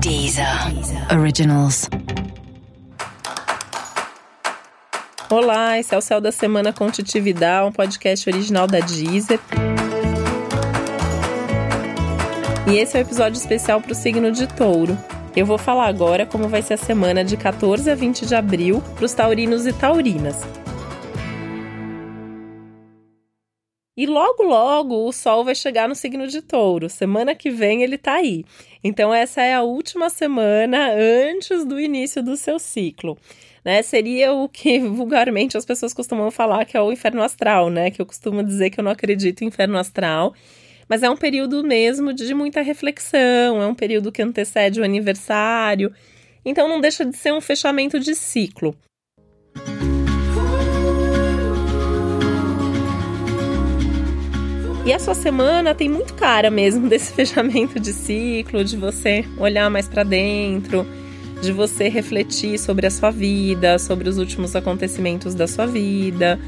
Deezer Originals. Olá, esse é o Céu da Semana com Titividade, um podcast original da Deezer. E esse é o um episódio especial para o signo de touro. Eu vou falar agora como vai ser a semana de 14 a 20 de abril para os taurinos e taurinas. E logo, logo o Sol vai chegar no signo de Touro. Semana que vem ele tá aí. Então, essa é a última semana antes do início do seu ciclo. Né? Seria o que vulgarmente as pessoas costumam falar que é o inferno astral, né? Que eu costumo dizer que eu não acredito em inferno astral. Mas é um período mesmo de muita reflexão, é um período que antecede o aniversário. Então, não deixa de ser um fechamento de ciclo. E a sua semana tem muito cara mesmo desse fechamento de ciclo, de você olhar mais para dentro, de você refletir sobre a sua vida, sobre os últimos acontecimentos da sua vida,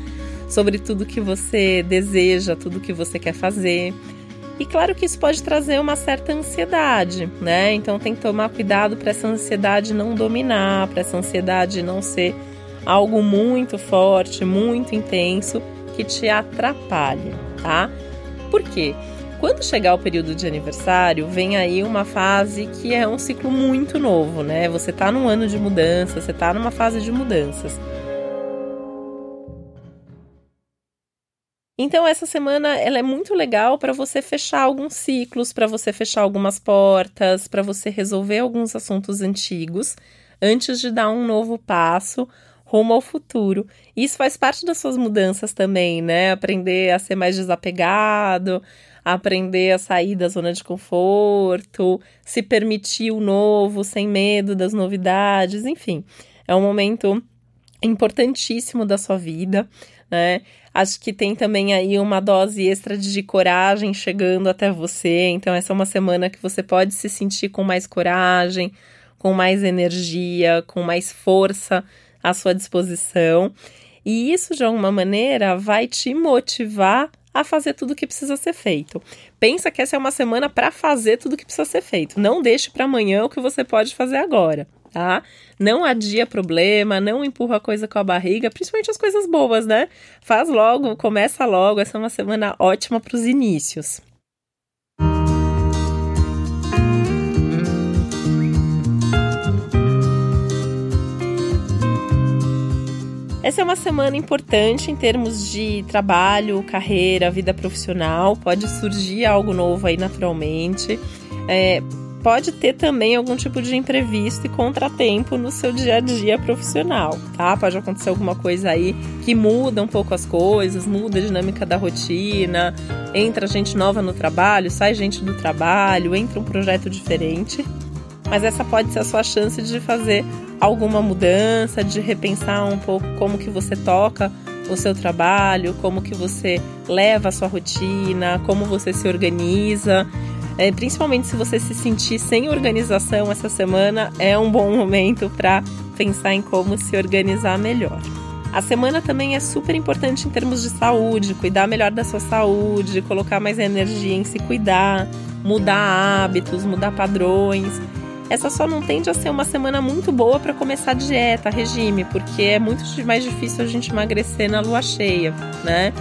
sobre tudo que você deseja, tudo que você quer fazer. E claro que isso pode trazer uma certa ansiedade, né? Então tem que tomar cuidado para essa ansiedade não dominar, para essa ansiedade não ser algo muito forte, muito intenso que te atrapalhe, tá? Por quê? Quando chegar o período de aniversário, vem aí uma fase que é um ciclo muito novo, né? Você está num ano de mudança, você está numa fase de mudanças. Então essa semana ela é muito legal para você fechar alguns ciclos, para você fechar algumas portas, para você resolver alguns assuntos antigos antes de dar um novo passo rumo ao futuro. Isso faz parte das suas mudanças também, né? Aprender a ser mais desapegado, aprender a sair da zona de conforto, se permitir o novo sem medo das novidades, enfim. É um momento importantíssimo da sua vida, né? Acho que tem também aí uma dose extra de coragem chegando até você. Então, essa é uma semana que você pode se sentir com mais coragem, com mais energia, com mais força à sua disposição. E isso, de alguma maneira, vai te motivar a fazer tudo o que precisa ser feito. Pensa que essa é uma semana para fazer tudo o que precisa ser feito. Não deixe para amanhã o que você pode fazer agora, tá? Não adia problema, não empurra coisa com a barriga, principalmente as coisas boas, né? Faz logo, começa logo. Essa é uma semana ótima para os inícios. Essa é uma semana importante em termos de trabalho, carreira, vida profissional. Pode surgir algo novo aí naturalmente. É, pode ter também algum tipo de imprevisto e contratempo no seu dia a dia profissional, tá? Pode acontecer alguma coisa aí que muda um pouco as coisas, muda a dinâmica da rotina, entra gente nova no trabalho, sai gente do trabalho, entra um projeto diferente. Mas essa pode ser a sua chance de fazer alguma mudança, de repensar um pouco como que você toca o seu trabalho, como que você leva a sua rotina, como você se organiza. É, principalmente se você se sentir sem organização essa semana, é um bom momento para pensar em como se organizar melhor. A semana também é super importante em termos de saúde, cuidar melhor da sua saúde, colocar mais energia em se cuidar, mudar hábitos, mudar padrões. Essa só não tende a ser uma semana muito boa para começar dieta, regime, porque é muito mais difícil a gente emagrecer na lua cheia, né?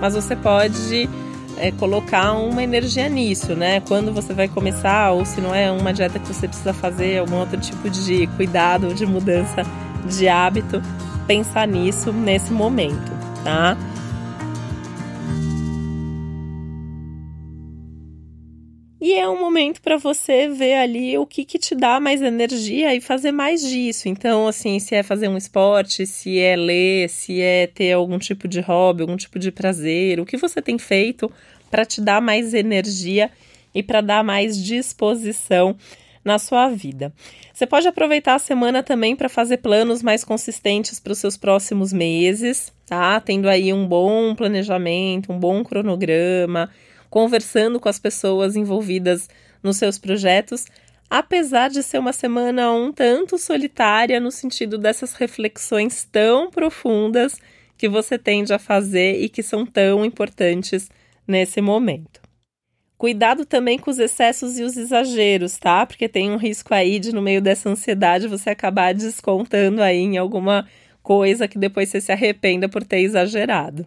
Mas você pode é, colocar uma energia nisso, né? Quando você vai começar, ou se não é uma dieta que você precisa fazer, algum outro tipo de cuidado, de mudança de hábito, pensar nisso nesse momento, tá? E é um momento para você ver ali o que, que te dá mais energia e fazer mais disso. Então, assim, se é fazer um esporte, se é ler, se é ter algum tipo de hobby, algum tipo de prazer, o que você tem feito para te dar mais energia e para dar mais disposição na sua vida. Você pode aproveitar a semana também para fazer planos mais consistentes para os seus próximos meses, tá? Tendo aí um bom planejamento, um bom cronograma conversando com as pessoas envolvidas nos seus projetos, apesar de ser uma semana um tanto solitária no sentido dessas reflexões tão profundas que você tende a fazer e que são tão importantes nesse momento. Cuidado também com os excessos e os exageros, tá? Porque tem um risco aí de, no meio dessa ansiedade, você acabar descontando aí em alguma coisa que depois você se arrependa por ter exagerado.